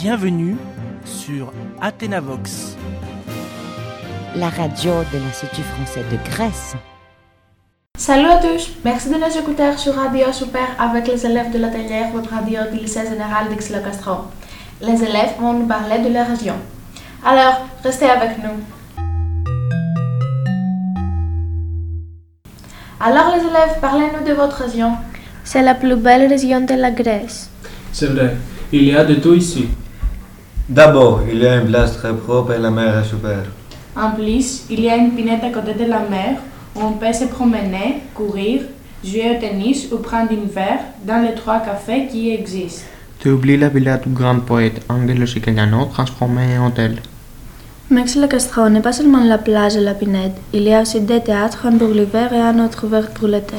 Bienvenue sur Athénavox. la radio de l'Institut français de Grèce. Salut à tous, merci de nous écouter sur Radio Super avec les élèves de l'atelier Web Radio du lycée général d'Aix-le-Castro. Les élèves vont nous parler de leur région. Alors, restez avec nous. Alors les élèves, parlez-nous de votre région. C'est la plus belle région de la Grèce. C'est vrai, il y a de tout ici. D'abord, il y a une place très propre et la mer est super. En plus, il y a une pinette à côté de la mer où on peut se promener, courir, jouer au tennis ou prendre un verre dans les trois cafés qui existent. Tu oublies la villa du grand poète anglo-siciliano transformée en hôtel. Maix-le-Castro n'est pas seulement la plage et la pinette, il y a aussi des théâtres, un pour l'hiver et un autre ouvert pour l'été.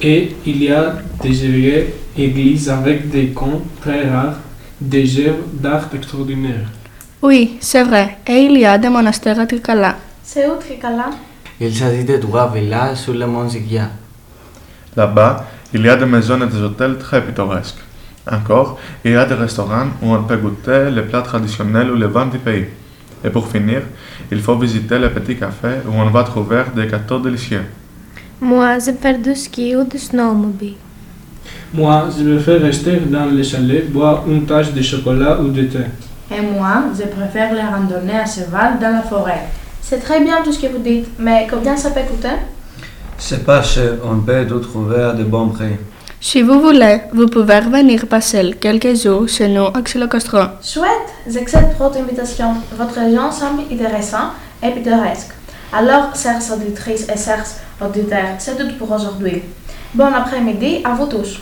Et il y a des jolies églises avec des contes très rares, des œuvres d'art extraordinaires. Oui, c'est vrai. Et il y a des monastères à Tricala. C'est où Tricala Il s'agit de trois villas sur le mont Zygia. Là-bas, il y a des maisons et des hôtels très pittoresques. Encore, il y a des restaurants où on peut goûter les plats traditionnels ou les vins du pays. Et pour finir, il faut visiter le petit café où on va trouver des gâteaux délicieux. Moi, je fais du ski ou du snowmobile. Moi, je me fais rester dans le chalet, boire une tasse de chocolat ou de thé. Et moi, je préfère les randonnées à cheval dans la forêt. C'est très bien tout ce que vous dites, mais combien ça peut coûter? C'est pas cher, on peut tout trouver à de bons prix. Si vous voulez, vous pouvez venir passer quelques jours chez nous à Xylo-Castro. Chouette, j'accepte votre invitation. Votre région semble intéressante et pittoresque. Alors, chères auditrices et chers auditeurs, c'est tout pour aujourd'hui. Bon après-midi à vous tous.